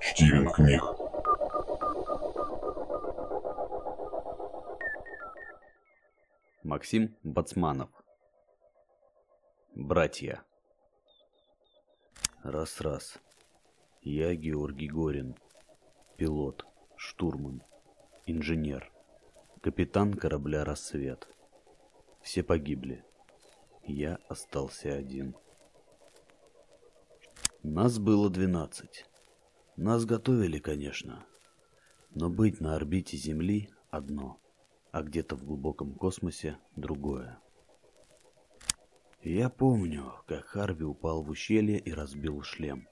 Стивен книг. Максим Бацманов. Братья. Раз-раз. Я Георгий Горин. Пилот, штурман, инженер, капитан корабля «Рассвет». Все погибли. Я остался один. Нас было двенадцать. Нас готовили, конечно. Но быть на орбите Земли – одно, а где-то в глубоком космосе – другое. Я помню, как Харви упал в ущелье и разбил шлем.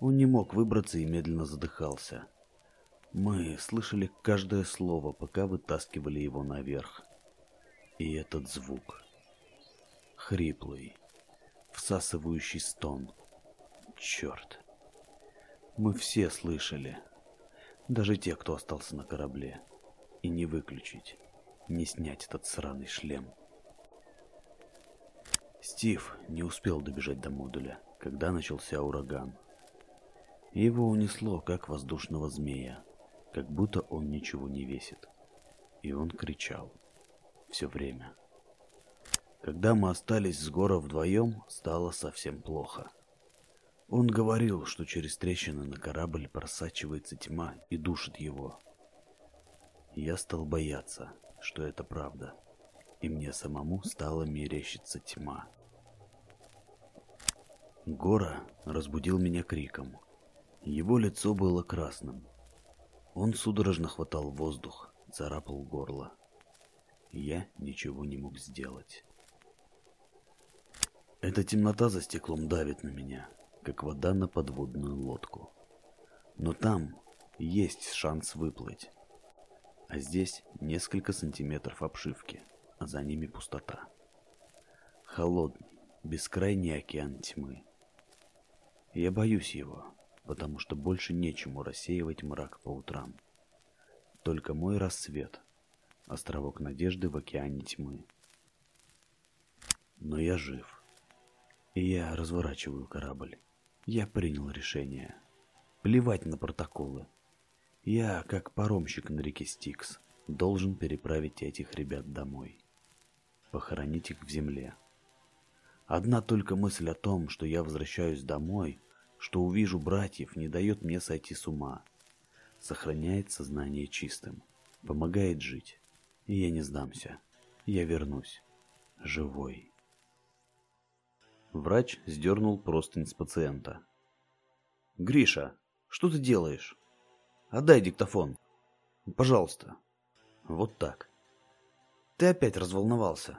Он не мог выбраться и медленно задыхался. Мы слышали каждое слово, пока вытаскивали его наверх. И этот звук. Хриплый, всасывающий стон. Черт. Мы все слышали. Даже те, кто остался на корабле. И не выключить, не снять этот сраный шлем. Стив не успел добежать до модуля, когда начался ураган. Его унесло, как воздушного змея, как будто он ничего не весит. И он кричал. Все время. Когда мы остались с Гора вдвоем, стало совсем плохо. Он говорил, что через трещины на корабль просачивается тьма и душит его. Я стал бояться, что это правда, и мне самому стала мерещиться тьма. Гора разбудил меня криком. Его лицо было красным. Он судорожно хватал воздух, царапал горло. Я ничего не мог сделать. Эта темнота за стеклом давит на меня как вода на подводную лодку. Но там есть шанс выплыть. А здесь несколько сантиметров обшивки, а за ними пустота. Холодный, бескрайний океан тьмы. Я боюсь его, потому что больше нечему рассеивать мрак по утрам. Только мой рассвет, островок надежды в океане тьмы. Но я жив. И я разворачиваю корабль. Я принял решение. Плевать на протоколы. Я, как паромщик на реке Стикс, должен переправить этих ребят домой. Похоронить их в земле. Одна только мысль о том, что я возвращаюсь домой, что увижу братьев, не дает мне сойти с ума. Сохраняет сознание чистым. Помогает жить. Я не сдамся. Я вернусь. Живой. Врач сдернул простынь с пациента. «Гриша, что ты делаешь? Отдай диктофон. Пожалуйста. Вот так. Ты опять разволновался.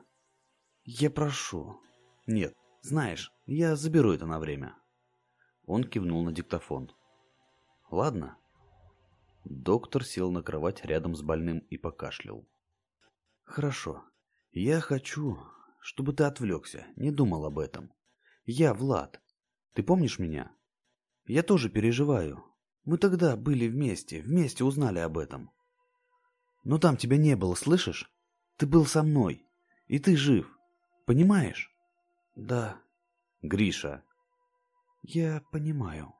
Я прошу. Нет, знаешь, я заберу это на время». Он кивнул на диктофон. «Ладно». Доктор сел на кровать рядом с больным и покашлял. «Хорошо. Я хочу, чтобы ты отвлекся, не думал об этом. Я Влад. Ты помнишь меня? Я тоже переживаю. Мы тогда были вместе, вместе узнали об этом. Но там тебя не было, слышишь? Ты был со мной. И ты жив. Понимаешь? Да. Гриша. Я понимаю.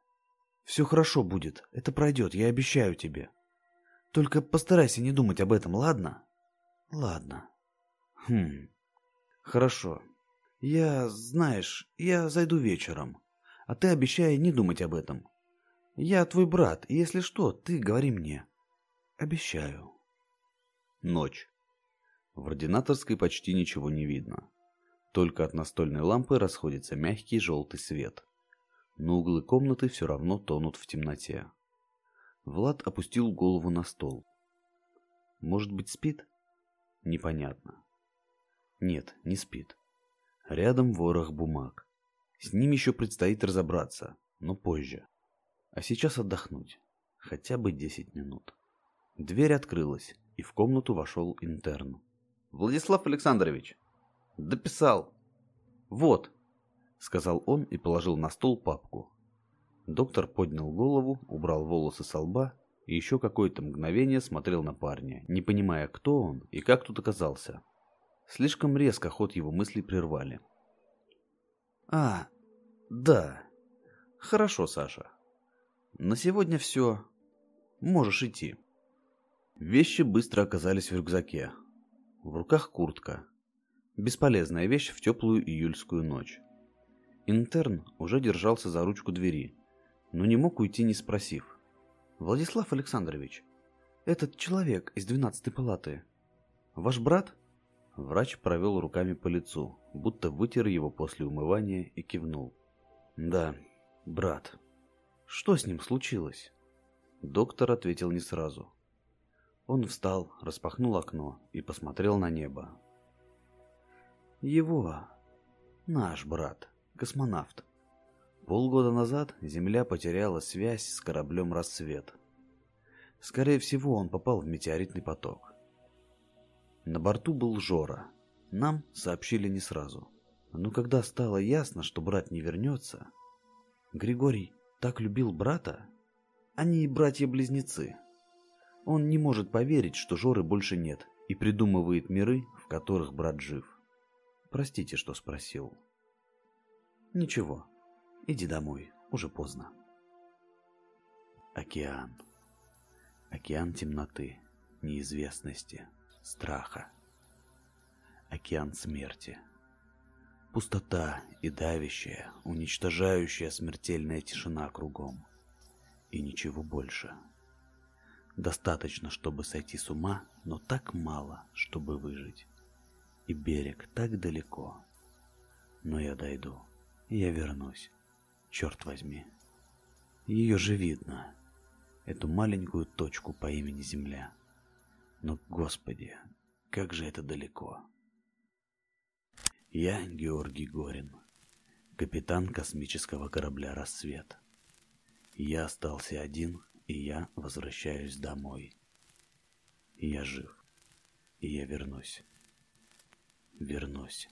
Все хорошо будет. Это пройдет, я обещаю тебе. Только постарайся не думать об этом, ладно? Ладно. Хм. Хорошо. Я, знаешь, я зайду вечером. А ты обещай не думать об этом. Я твой брат, и если что, ты говори мне. Обещаю. Ночь. В ординаторской почти ничего не видно. Только от настольной лампы расходится мягкий желтый свет. Но углы комнаты все равно тонут в темноте. Влад опустил голову на стол. Может быть, спит? Непонятно. Нет, не спит. Рядом ворох бумаг. С ним еще предстоит разобраться, но позже. А сейчас отдохнуть. Хотя бы 10 минут. Дверь открылась, и в комнату вошел интерн. «Владислав Александрович!» «Дописал!» «Вот!» — сказал он и положил на стол папку. Доктор поднял голову, убрал волосы со лба и еще какое-то мгновение смотрел на парня, не понимая, кто он и как тут оказался. Слишком резко ход его мыслей прервали. «А, да. Хорошо, Саша. На сегодня все. Можешь идти». Вещи быстро оказались в рюкзаке. В руках куртка. Бесполезная вещь в теплую июльскую ночь. Интерн уже держался за ручку двери, но не мог уйти, не спросив. «Владислав Александрович, этот человек из двенадцатой палаты, ваш брат?» Врач провел руками по лицу, будто вытер его после умывания и кивнул. «Да, брат. Что с ним случилось?» Доктор ответил не сразу. Он встал, распахнул окно и посмотрел на небо. «Его, наш брат, космонавт. Полгода назад Земля потеряла связь с кораблем «Рассвет». Скорее всего, он попал в метеоритный поток. На борту был Жора. Нам сообщили не сразу. Но когда стало ясно, что брат не вернется... Григорий так любил брата? Они братья-близнецы. Он не может поверить, что Жоры больше нет, и придумывает миры, в которых брат жив. Простите, что спросил. Ничего, иди домой, уже поздно. Океан. Океан темноты, неизвестности страха. Океан смерти. Пустота и давящая, уничтожающая смертельная тишина кругом. И ничего больше. Достаточно, чтобы сойти с ума, но так мало, чтобы выжить. И берег так далеко. Но я дойду, я вернусь, черт возьми. Ее же видно, эту маленькую точку по имени Земля. Но, Господи, как же это далеко. Я Георгий Горин, капитан космического корабля «Рассвет». Я остался один, и я возвращаюсь домой. Я жив, и я вернусь. Вернусь.